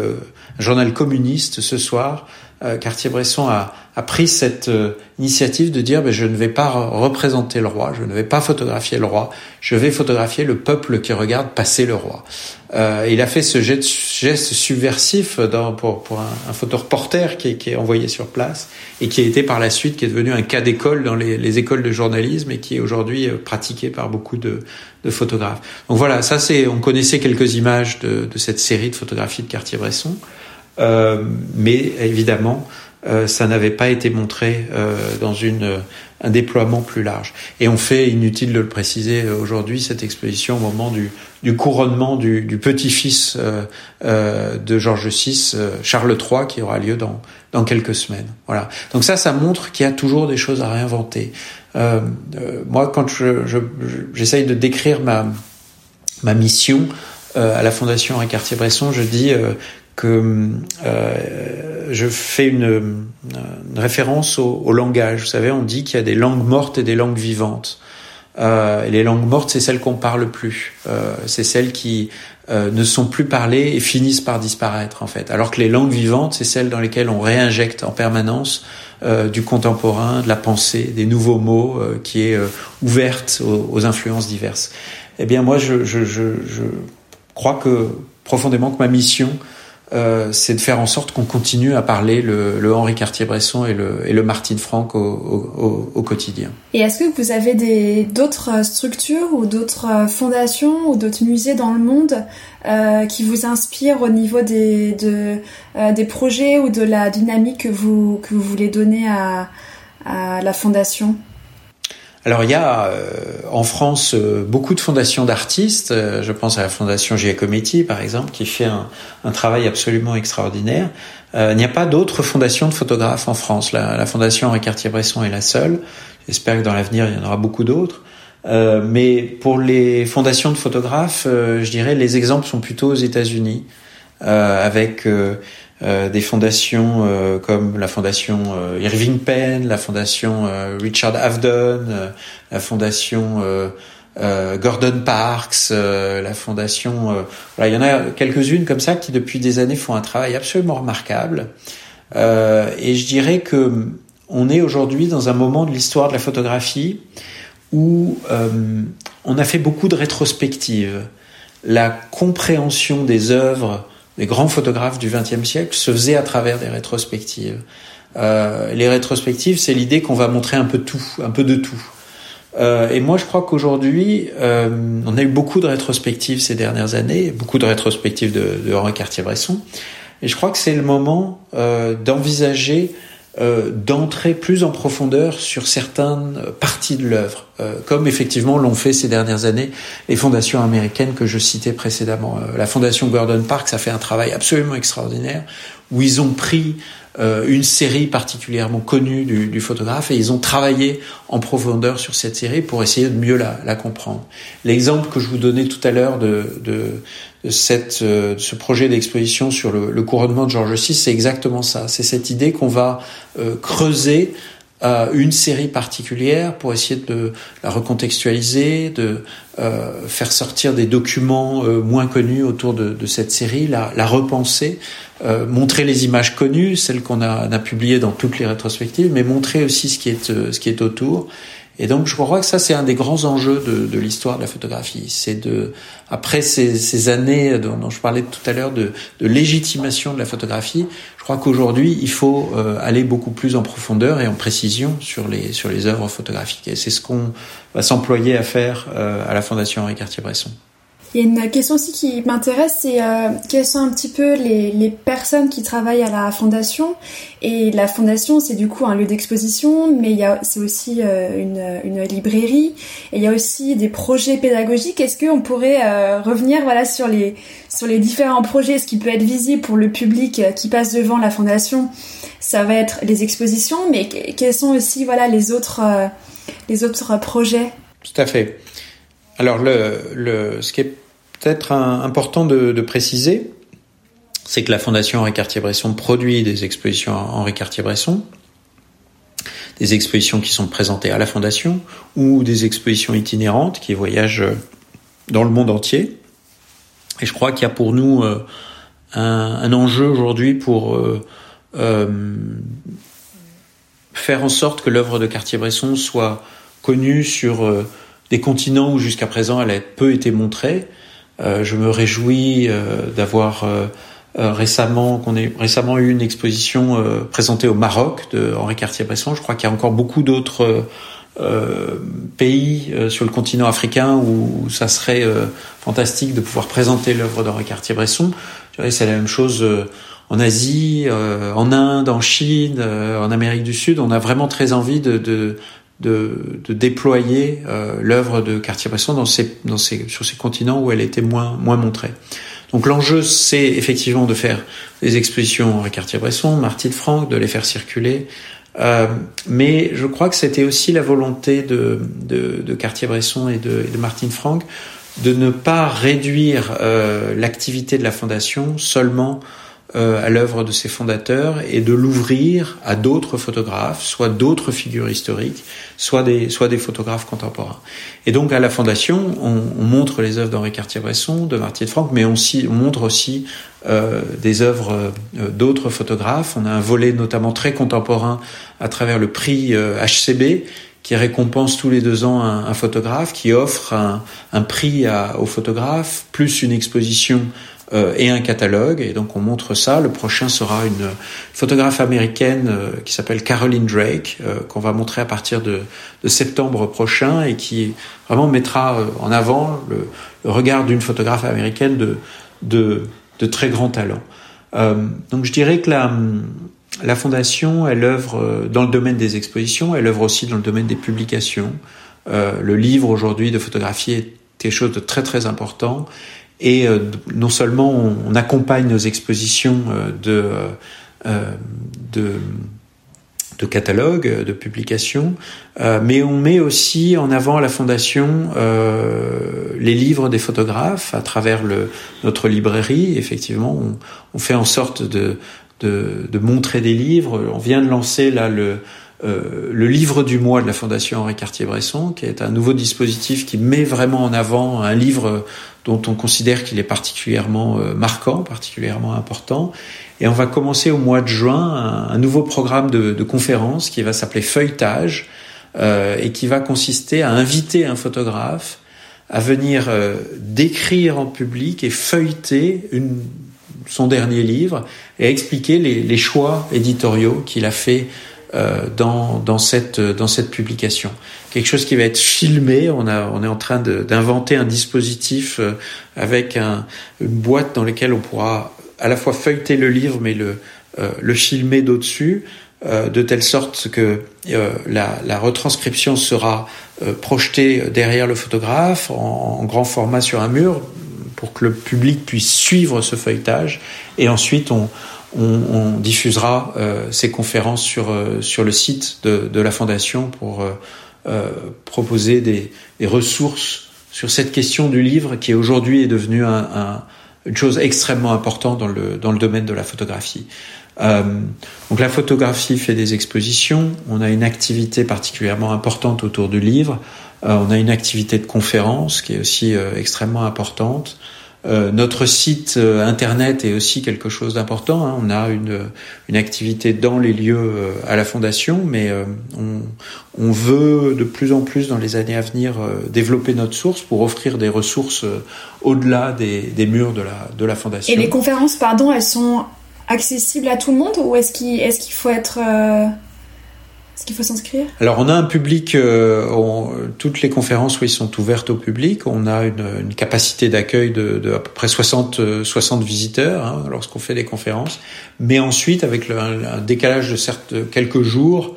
un journal communiste ce soir, euh, Cartier-Bresson a, a, pris cette euh, initiative de dire ben, je ne vais pas représenter le roi, je ne vais pas photographier le roi, je vais photographier le peuple qui regarde passer le roi. Euh, il a fait ce geste, geste subversif dans, pour, pour un, un photoreporter qui est, qui est, envoyé sur place et qui a été par la suite, qui est devenu un cas d'école dans les, les, écoles de journalisme et qui est aujourd'hui euh, pratiqué par beaucoup de, de, photographes. Donc voilà, ça c'est, on connaissait quelques images de, de cette série de photographies de Cartier-Bresson. Euh, mais évidemment, euh, ça n'avait pas été montré euh, dans une, un déploiement plus large. Et on fait, inutile de le préciser aujourd'hui, cette exposition au moment du, du couronnement du, du petit-fils de Georges VI, Charles III, qui aura lieu dans, dans quelques semaines. Voilà. Donc ça, ça montre qu'il y a toujours des choses à réinventer. moi, quand je, je, j'essaye de décrire ma, ma mission à la Fondation Henri Cartier-Bresson, je dis que euh, je fais une, une référence au, au, langage. Vous savez, on dit qu'il y a des langues mortes et des langues vivantes. Euh, les langues mortes, c'est celles qu'on parle plus. Euh, c'est celles qui euh, ne sont plus parlées et finissent par disparaître en fait. Alors que les langues vivantes, c'est celles dans lesquelles on réinjecte en permanence euh, du contemporain, de la pensée, des nouveaux mots, euh, qui est ouverte aux, aux, influences diverses. Eh bien, moi, je, je, je, je crois que profondément que ma mission, euh, c'est de faire en sorte qu'on continue à parler le, le Henri Cartier-Bresson et le, et le Franck au, au, au, quotidien. Et est-ce que vous avez d'autres structures ou d'autres fondations ou d'autres musées dans le monde euh, qui vous inspirent au niveau des, de, euh, des projets ou de la dynamique que vous, que vous voulez donner à, à la fondation? Alors il y a euh, en France euh, beaucoup de fondations d'artistes. Euh, je pense à la fondation Giacometti par exemple qui fait un, un travail absolument extraordinaire. il n'y a pas d'autres fondations de photographes en France. La, la fondation Henri Cartier-Bresson est la seule. J'espère que dans l'avenir il y en aura beaucoup d'autres. mais pour les fondations de photographes, je dirais les exemples sont plutôt aux États-Unis avec euh, des fondations euh, comme la fondation euh, Irving Penn, la fondation Richard Avedon, la fondation Gordon Parks, la fondation... voilà, il y en a quelques-unes comme ça qui depuis des années font un travail absolument remarquable. et je dirais que on est aujourd'hui dans un moment de l'histoire de la photographie où on a fait beaucoup de rétrospectives. La compréhension des œuvres les grands photographes du XXe siècle se faisaient à travers des rétrospectives. Euh, les rétrospectives, c'est l'idée qu'on va montrer un peu tout, un peu de tout. Euh, et moi, je crois qu'aujourd'hui, euh, on a eu beaucoup de rétrospectives ces dernières années, beaucoup de rétrospectives de, de Henri Cartier-Bresson. Et je crois que c'est le moment euh, d'envisager euh, d'entrer plus en profondeur sur certaines parties de l'œuvre, euh, comme effectivement l'ont fait ces dernières années les fondations américaines que je citais précédemment. Euh, la fondation Gordon Parks a fait un travail absolument extraordinaire où ils ont pris une série particulièrement connue du, du, photographe et ils ont travaillé en profondeur sur cette série pour essayer de mieux la, la comprendre. L'exemple que je vous donnais tout à l'heure de, de, de, cette, euh, ce projet d'exposition sur le, le, couronnement de George VI, c'est exactement ça. C'est cette idée qu'on va euh, creuser euh, une série particulière pour essayer de la recontextualiser, de euh, faire sortir des documents euh, moins connus autour de, de, cette série, la, la repenser, euh, montrer les images connues, celles qu'on a, a, publiées dans toutes les rétrospectives, mais montrer aussi ce qui est, euh, ce qui est autour. Et donc je crois que ça c'est un des grands enjeux de, de l'histoire de la photographie. C'est de après ces, ces années dont, je parlais tout à l'heure de, de, légitimation de la photographie, je crois qu'aujourd'hui il faut euh, aller beaucoup plus en profondeur et en précision sur les sur les œuvres photographiques. Et c'est ce qu'on va s'employer à faire euh, à la Fondation Henri Cartier-Bresson. Il une question aussi qui m'intéresse, c'est euh, quelles sont un petit peu les, personnes qui travaillent à la fondation? Et la fondation, c'est du coup un lieu d'exposition, mais c'est aussi euh, une, librairie. Et il y a aussi des projets pédagogiques. Est-ce qu'on pourrait euh, revenir voilà sur les sur les différents projets, ce qui peut être visible pour le public qui passe devant la fondation Ça va être les expositions, mais quels sont aussi voilà les autres euh, les autres projets? Tout à fait. Alors, le, le, ce qui est peut-être important de, de préciser, c'est que la Fondation Henri Cartier-Bresson produit des expositions Henri Cartier-Bresson, des expositions qui sont présentées à la Fondation, ou des expositions itinérantes qui voyagent dans le monde entier. Et je crois qu'il y a pour nous euh, un, un, enjeu aujourd'hui pour euh, faire en sorte que l'œuvre de Cartier-Bresson soit connue sur des continents où jusqu'à présent elle a peu été montrée. Je me réjouis d'avoir récemment qu'on ait récemment eu une exposition présentée au Maroc de Henri Cartier-Bresson. Je crois qu'il y a encore beaucoup d'autres euh, pays euh, sur le continent africain où, ça serait euh, fantastique de pouvoir présenter l'œuvre d'Henri Cartier-Bresson. C'est la même chose en Asie, en Inde, en Chine, en Amérique du Sud. On a vraiment très envie de, de, de, de déployer l'œuvre de Cartier-Bresson dans ces, dans ces, sur ces continents où elle était moins, moins montrée. Donc l'enjeu, c'est effectivement de faire des expositions Henri Cartier-Bresson, Marty de Franck, de les faire circuler, euh, mais je crois que c'était aussi la volonté de, de, de Cartier-Bresson et de, de Martine Franck de ne pas réduire euh, l'activité de la fondation seulement euh, à l'œuvre de ses fondateurs et de l'ouvrir à d'autres photographes, soit d'autres figures historiques, soit des, soit des photographes contemporains. Et donc à la Fondation, on, on montre les œuvres d'Henri Cartier-Bresson, de Martin Franck, mais on, on montre aussi euh, des œuvres euh, d'autres photographes. On a un volet notamment très contemporain à travers le prix HCB euh, qui récompense tous les deux ans un, un photographe, qui offre un, un prix à, aux photographes, plus une exposition euh, et un catalogue. Et donc on montre ça. Le prochain sera une photographe américaine euh, qui s'appelle Caroline Drake, euh, qu'on va montrer à partir de, de, septembre prochain et qui vraiment mettra en avant le, le regard d'une photographe américaine de, de, de, très grand talent. donc je dirais que la, la fondation, elle œuvre dans le domaine des expositions, elle œuvre aussi dans le domaine des publications. le livre aujourd'hui de photographie est quelque chose de très très important et euh, non seulement on, accompagne nos expositions euh, de, euh, de, de catalogues, de publications, mais on met aussi en avant à la Fondation les livres des photographes à travers le, notre librairie. Effectivement, on, on fait en sorte de, de, de, montrer des livres. On vient de lancer là le euh, le livre du mois de la Fondation Henri Cartier-Bresson, qui est un nouveau dispositif qui met vraiment en avant un livre dont on considère qu'il est particulièrement euh, marquant, particulièrement important. Et on va commencer au mois de juin un, nouveau programme de, de conférence qui va s'appeler Feuilletage euh, et qui va consister à inviter un photographe à venir euh, décrire en public et feuilleter son dernier livre et expliquer les, les choix éditoriaux qu'il a fait dans, dans, cette, dans cette publication. Quelque chose qui va être filmé. On, a, on est en train d'inventer un dispositif euh, avec un, une boîte dans laquelle on pourra à la fois feuilleter le livre, mais le, euh, le filmer d'au-dessus, de telle sorte que la, la, retranscription sera projetée derrière le photographe en, en grand format sur un mur pour que le public puisse suivre ce feuilletage. Et ensuite, on, on, on diffusera euh, ces conférences sur, euh, sur le site de, de la Fondation pour euh, euh proposer des, des, ressources sur cette question du livre qui aujourd'hui est devenue un, un, une chose extrêmement importante dans le, dans le domaine de la photographie. Euh, donc la photographie fait des expositions, on a une activité particulièrement importante autour du livre, on a une activité de conférence qui est aussi extrêmement importante. Euh, notre site euh, internet est aussi quelque chose d'important. Hein. On a une, une, activité dans les lieux euh, à la fondation, mais on, on, veut de plus en plus dans les années à venir développer notre source pour offrir des ressources au-delà des, des, murs de la, de la fondation. Et les conférences, pardon, elles sont accessibles à tout le monde ou est-ce qu'il est qu'il faut être est-ce qu'il faut s'inscrire? Alors on a un public, euh, toutes les conférences oui, sont ouvertes au public. On a une, une capacité d'accueil de, de, à peu près 60, 60 visiteurs hein, lorsqu'on fait des conférences. Mais ensuite, avec le, un, décalage de certes quelques jours,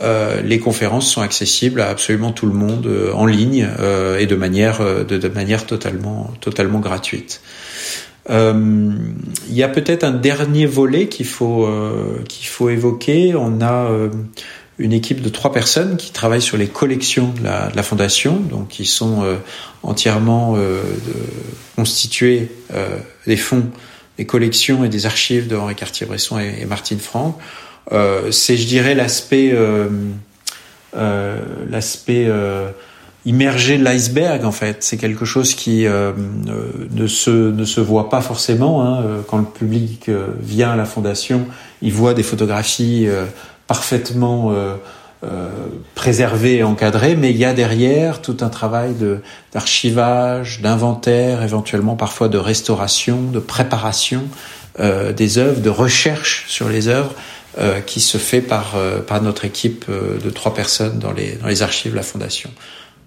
euh, les conférences sont accessibles à absolument tout le monde euh, en ligne euh, et de manière, euh, de, de, manière totalement, totalement gratuite. Euh, il y a peut-être un dernier volet qu'il faut qu'il faut évoquer. On a une équipe de trois personnes qui travaillent sur les collections de la, de la fondation, donc qui sont euh, entièrement euh, de, constituées euh, des fonds, des collections et des archives de Henri Cartier-Bresson et, Martine Franck. Euh, c'est, je dirais, l'aspect l'aspect immergé l'iceberg en fait. C'est quelque chose qui ne se ne se voit pas forcément hein. quand le public vient à la fondation. Il voit des photographies parfaitement euh, préservé et encadré, mais il y a derrière tout un travail d'archivage, d'inventaire, éventuellement parfois de restauration, de préparation euh, des œuvres, de recherche sur les œuvres euh, qui se fait par euh, par notre équipe euh, de trois personnes dans les dans les archives de la fondation.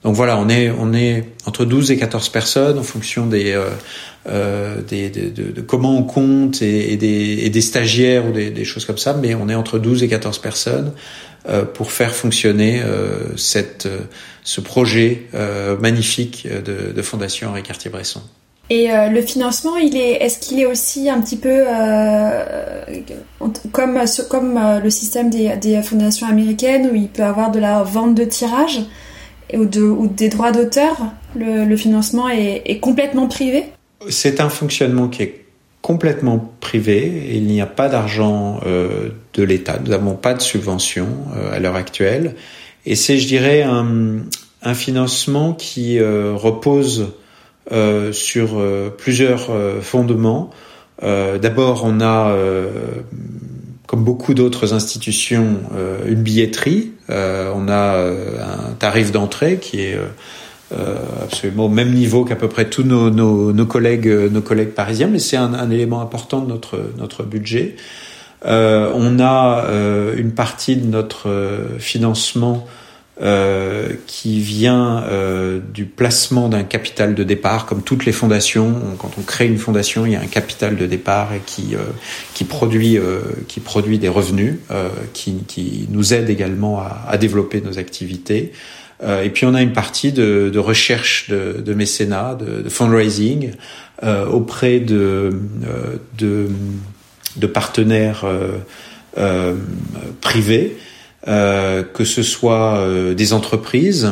Donc voilà, on est on est entre 12 et 14 personnes en fonction des euh, des, de, de, de, comment on compte et, des, et des stagiaires ou des, des, choses comme ça, mais on est entre 12 et 14 personnes euh, pour faire fonctionner euh, cette, euh, ce projet magnifique de, de Fondation Henri Cartier-Bresson. Et le financement, il est, est-ce qu'il est aussi un petit peu comme comme le système des, des, fondations américaines où il peut avoir de la vente de tirage? Ou, de, ou des droits d'auteur le, financement est, complètement privé? C'est un fonctionnement qui est complètement privé. Il n'y a pas d'argent euh, de l'État. Nous n'avons pas de subvention euh, à l'heure actuelle. Et c'est, je dirais, un, financement qui euh, repose sur plusieurs fondements. D'abord, on a, comme beaucoup d'autres institutions, une billetterie. on a un tarif d'entrée qui est euh, absolument au même niveau qu'à peu près tous nos, nos, nos, collègues, nos collègues parisiens, mais c'est un, un, élément important de notre, notre budget. Euh, on a euh, une partie de notre euh, financement euh, qui vient euh, du placement d'un capital de départ, comme toutes les fondations. quand on crée une fondation, il y a un capital de départ et qui qui produit qui produit des revenus, qui, qui nous aide également à, à développer nos activités. Euh, et puis on a une partie de, de recherche de, de, mécénat, de, de fundraising euh, auprès de, euh, de, de partenaires euh, que ce soit des entreprises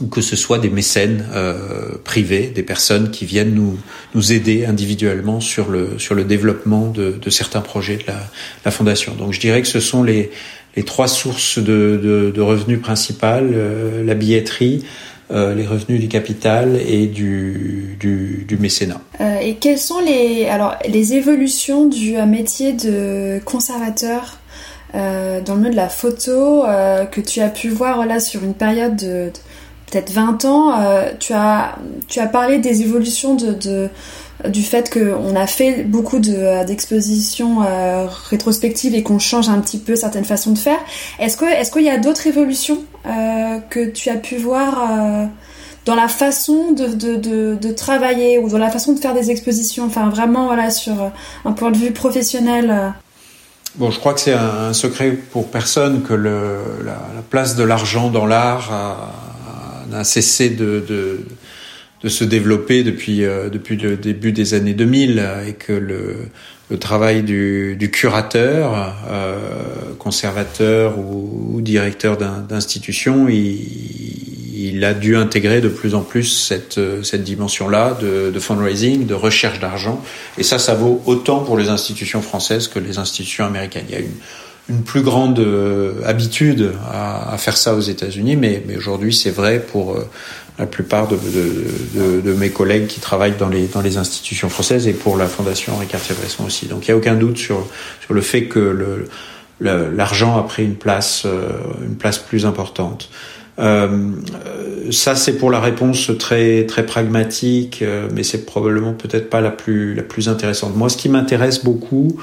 ou que ce soit des mécènes euh, privés, des personnes qui viennent nous nous aider individuellement sur le sur le développement de, de certains projets de la, la, fondation. Donc je dirais que ce sont les les trois sources de, de, de revenus principales, euh, la billetterie, euh, les revenus du capital et du, du, du mécénat. Euh, et quelles sont les, alors, les évolutions du métier de conservateur euh, dans le monde de la photo que tu as pu voir là sur une période de, de peut-être 20 ans tu, as, tu as parlé des évolutions de, de du fait qu'on a fait beaucoup d'expositions euh, rétrospectives et qu'on change un petit peu certaines façons de faire. Est-ce que est-ce qu'il y a d'autres évolutions euh, que tu as pu voir euh, dans la façon de, de, de, de, travailler ou dans la façon de faire des expositions? Enfin, vraiment, voilà, sur un point de vue professionnel. Bon, je crois que c'est un, secret pour personne que le, la, la place de l'argent dans l'art n'a cessé de, de de se développer depuis euh, depuis le début des années 2000 et que le, le travail du, du curateur, euh, conservateur ou, ou directeur d'institution, il, il, a dû intégrer de plus en plus cette, cette dimension-là de, de, fundraising, de recherche d'argent. Et ça, ça vaut autant pour les institutions françaises que les institutions américaines. Il y a une, une plus grande euh, habitude à, à, faire ça aux États-Unis, mais, mais aujourd'hui, c'est vrai pour euh, la plupart de, de, de, mes collègues qui travaillent dans les, dans les institutions françaises et pour la Fondation Henri Cartier-Bresson aussi. Donc il n'y a aucun doute sur, sur le fait que le, l'argent a pris une place, euh, une place plus importante. Euh, ça c'est pour la réponse très très pragmatique, euh, mais c'est probablement peut-être pas la plus la plus intéressante. Moi, ce qui m'intéresse beaucoup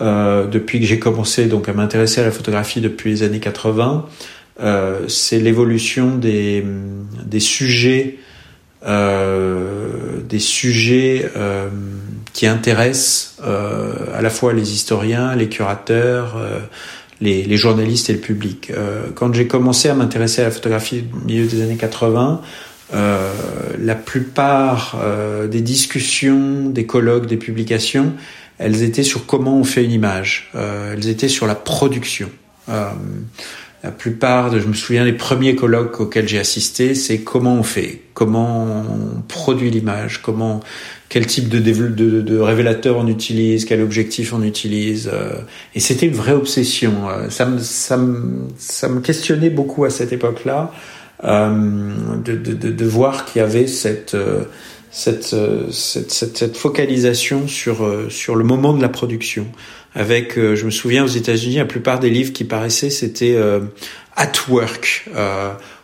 euh, depuis que j'ai commencé donc à m'intéresser à la photographie depuis les années 80, euh, c'est l'évolution des, des sujets, euh, des sujets euh, qui intéressent euh, à la fois les historiens, les curateurs, euh, les, les, journalistes et le public. quand j'ai commencé à m'intéresser à la photographie au milieu des années 80, la plupart des discussions, des colloques, des publications, elles étaient sur comment on fait une image. elles étaient sur la production la plupart de, je me souviens, les premiers colloques auxquels j'ai assisté, c'est comment on fait, comment on produit l'image, comment, quel type de, révélateur on utilise, quel objectif on utilise. Euh, et c'était une vraie obsession. Euh, ça me, ça me, ça me questionnait beaucoup à cette époque-là. de, de, de, voir qu'il y avait cette cette, cette, cette, focalisation sur, sur le moment de la production. Avec, je me souviens aux États-Unis, la plupart des livres qui paraissaient, c'était at work.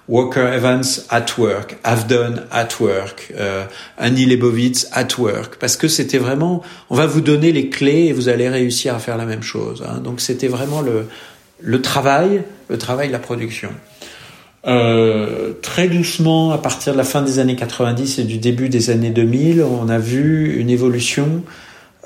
Walker Evans at work, Have done at work, euh, Annie Lebovitz at work, parce que c'était vraiment, on va vous donner les clés et vous allez réussir à faire la même chose. Hein. Donc c'était vraiment le, le travail, le travail de la production. Euh, très doucement, à partir de la fin des années 90 et du début des années 2000, on a vu une évolution,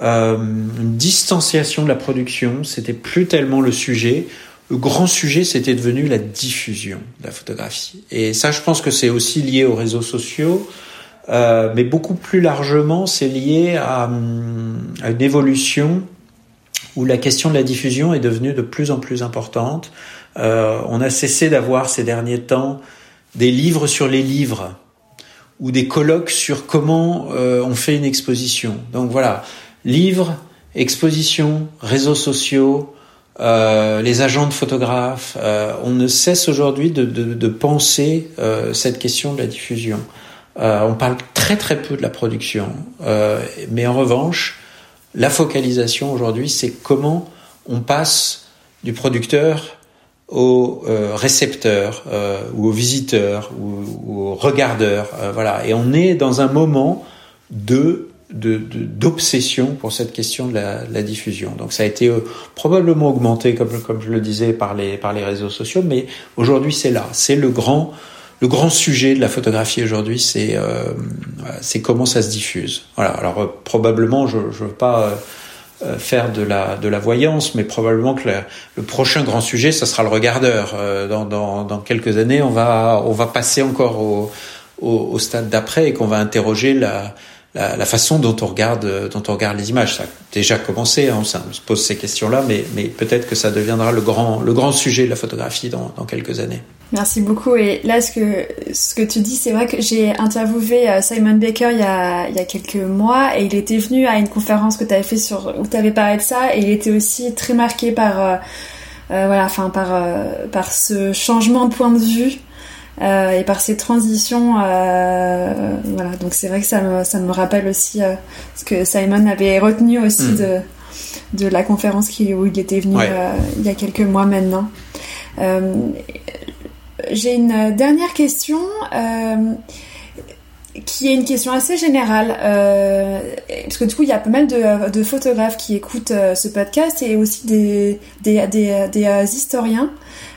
euh, une distanciation de la production. C'était plus tellement le sujet le grand sujet, c'était devenu la diffusion de la photographie. Et ça, je pense que c'est aussi lié aux réseaux sociaux, euh, mais beaucoup plus largement, c'est lié à, à, une évolution où la question de la diffusion est devenue de plus en plus importante. Euh, on a cessé d'avoir ces derniers temps des livres sur les livres ou des colloques sur comment euh, on fait une exposition. Donc voilà, livres, exposition, réseaux sociaux, euh, les agents de photographes, euh, on ne cesse aujourd'hui de, de, de, penser euh, cette question de la diffusion. Euh, on parle très très peu de la production, euh, mais en revanche, la focalisation aujourd'hui, c'est comment on passe du producteur au récepteur ou au visiteur ou, ou au regardeur. voilà, et on est dans un moment de d'obsession de, pour cette question de la, la, diffusion. Donc ça a été euh, probablement augmenté, comme, comme je le disais, par les, par les réseaux sociaux, mais aujourd'hui c'est là, c'est le grand, le grand sujet de la photographie aujourd'hui, c'est euh, c'est comment ça se diffuse. Voilà. Alors euh, probablement, je ne veux pas euh, faire de la, de la voyance, mais probablement que le prochain grand sujet, ça sera le regardeur. Dans, dans, dans, quelques années, on va, on va passer encore au, au, au stade d'après et qu'on va interroger la la, la, façon dont on regarde, dont on regarde les images. Ça a déjà commencé, hein, on se pose ces questions-là, mais, mais peut-être que ça deviendra le grand, le grand sujet de la photographie dans, dans quelques années. Merci beaucoup. Et là, ce que, ce que tu dis, c'est vrai que j'ai interviewé euh, Simon Baker il y, a, il y a quelques mois et il était venu à une conférence que tu avais fait sur, où tu avais parlé de ça et il était aussi très marqué par, euh, euh voilà, enfin, par, euh, par ce changement de point de vue euh, et par ces transitions, euh, voilà. Donc c'est vrai que ça me, ça me rappelle aussi euh, ce que Simon avait retenu aussi mm. de, de la conférence qui, où il était venu euh, il y a quelques mois maintenant. Euh, j'ai une dernière question qui est une question assez générale, euh, parce que du coup, il y a pas mal de, de photographes qui écoutent euh, ce podcast et aussi des, des, des, des historiens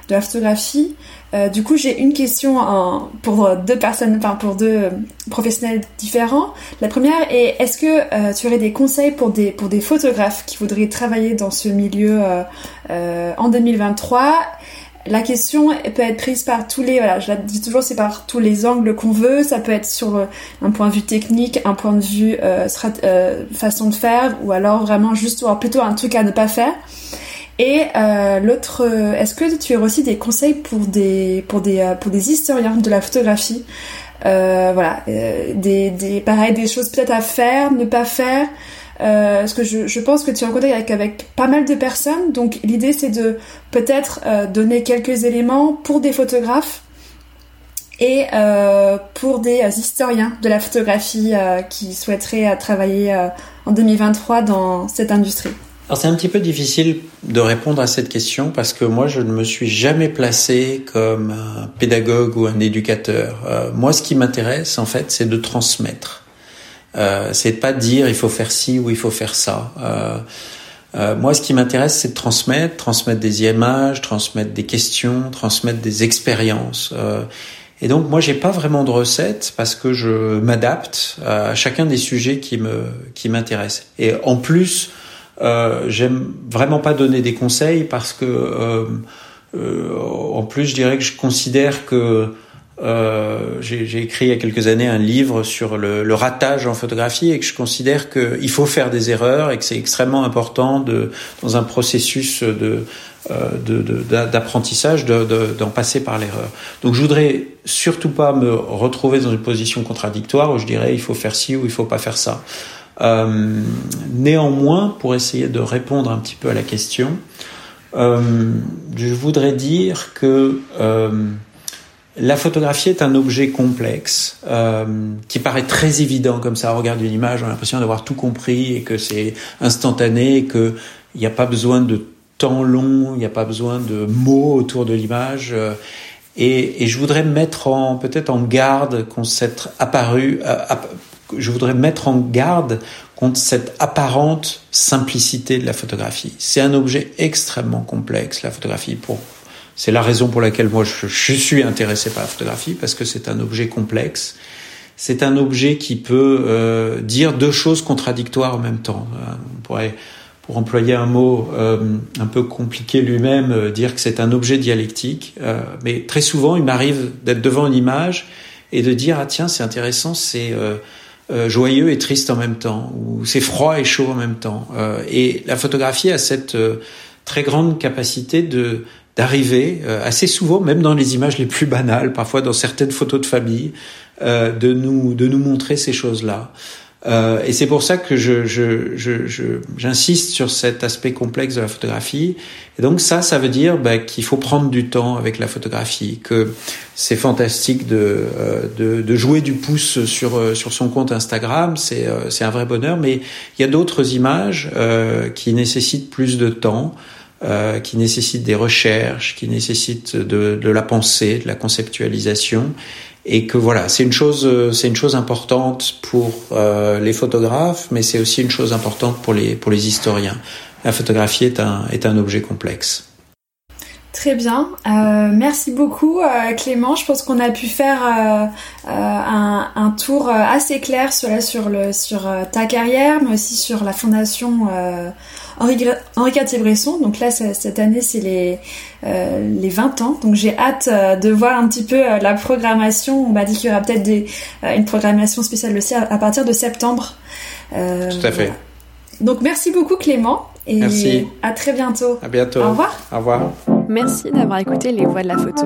de la photographie. Euh, du coup, j'ai une question pour deux personnes, enfin pour deux professionnels différents. La première est est-ce que euh, tu aurais des conseils pour des pour des photographes qui voudraient travailler dans ce milieu euh, en 2023 la question peut être prise par tous les, voilà, je la dis toujours, c'est par tous les angles qu'on veut. Ça peut être sur un point de vue technique, un point de vue euh, façon de faire, ou alors vraiment juste, ou plutôt un truc à ne pas faire. Et euh, l'autre, euh, est-ce que tu as aussi des conseils pour des pour des euh, pour des historiens de la photographie euh, Voilà, euh, des des pareil des choses peut-être à faire, ne pas faire. Parce que je, je, pense que tu es en contact avec, avec pas mal de personnes, donc l'idée c'est de peut-être donner quelques éléments pour des photographes et pour des historiens de la photographie qui souhaiteraient travailler en 2023 dans cette industrie. Alors c'est un petit peu difficile de répondre à cette question parce que moi je ne me suis jamais placé comme un pédagogue ou un éducateur. Euh, moi ce qui m'intéresse en fait c'est de transmettre. Euh, c'est pas dire il faut faire ci ou il faut faire ça. Euh, euh moi ce qui m'intéresse c'est de transmettre, transmettre des images, transmettre des questions, transmettre des expériences. Euh, et donc moi j'ai pas vraiment de recette parce que je m'adapte à chacun des sujets qui me qui m'intéressent. Et en plus euh, J'aime vraiment pas donner des conseils parce que, euh, euh, en plus, je dirais que je considère que euh, j'ai écrit il y a quelques années un livre sur le, le ratage en photographie et que je considère qu'il faut faire des erreurs et que c'est extrêmement important de, dans un processus de d'apprentissage de, d'en passer par l'erreur. Donc je voudrais surtout pas me retrouver dans une position contradictoire où je dirais il faut faire ci ou il faut pas faire ça. Euh, néanmoins, pour essayer de répondre un petit peu à la question, euh, je voudrais dire que euh, la photographie est un objet complexe qui paraît très évident comme ça. On regarde une image, on a l'impression d'avoir tout compris et que c'est instantané, et qu'il n'y a pas besoin de temps long, il n'y a pas besoin de mots autour de l'image. Et, je voudrais mettre en peut-être en garde contre cette apparu, je voudrais mettre en garde contre cette apparente simplicité de la photographie. C'est un objet extrêmement complexe, la photographie. C'est la raison pour laquelle moi je, suis intéressé par la photographie parce que c'est un objet complexe. C'est un objet qui peut euh, dire deux choses contradictoires en même temps. Euh, on pourrait pour employer un mot euh, un peu compliqué lui-même, euh, dire que c'est un objet dialectique. Euh, mais très souvent, il m'arrive d'être devant une image et de dire ah tiens c'est intéressant, c'est joyeux et triste en même temps, ou c'est froid et chaud en même temps. et la photographie a cette très grande capacité de d'arriver assez souvent, même dans les images les plus banales, parfois dans certaines photos de famille, de nous de nous montrer ces choses-là. Euh, et c'est pour ça que je, je, je, j'insiste sur cet aspect complexe de la photographie. Et donc ça, ça veut dire bah, qu'il faut prendre du temps avec la photographie, que c'est fantastique de, euh, de, de, jouer du pouce sur, euh, sur son compte Instagram, c'est, euh, c'est un vrai bonheur, mais il y a d'autres images euh, qui nécessitent plus de temps. Euh, qui nécessitent des recherches, qui nécessitent de, de la pensée, de la conceptualisation, et que voilà, c'est une chose, euh, c'est une chose importante pour euh, les photographes, mais c'est aussi une chose importante pour les pour les historiens. La photographie est un est un objet complexe. Très bien, euh, merci beaucoup Clément. Je pense qu'on a pu faire un, un, tour assez clair sur, sur, le, sur ta carrière, mais aussi sur la fondation Henri, Cartier-Bresson. Donc là, cette année, c'est les, les 20 ans. Donc j'ai hâte de voir un petit peu la programmation. On m'a dit qu'il y aura peut-être une programmation spéciale aussi à, partir de septembre. Tout à fait. Donc merci beaucoup Clément. Et merci. à très bientôt. À bientôt. Au revoir. Au revoir. Merci d'avoir écouté Les Voix de la photo.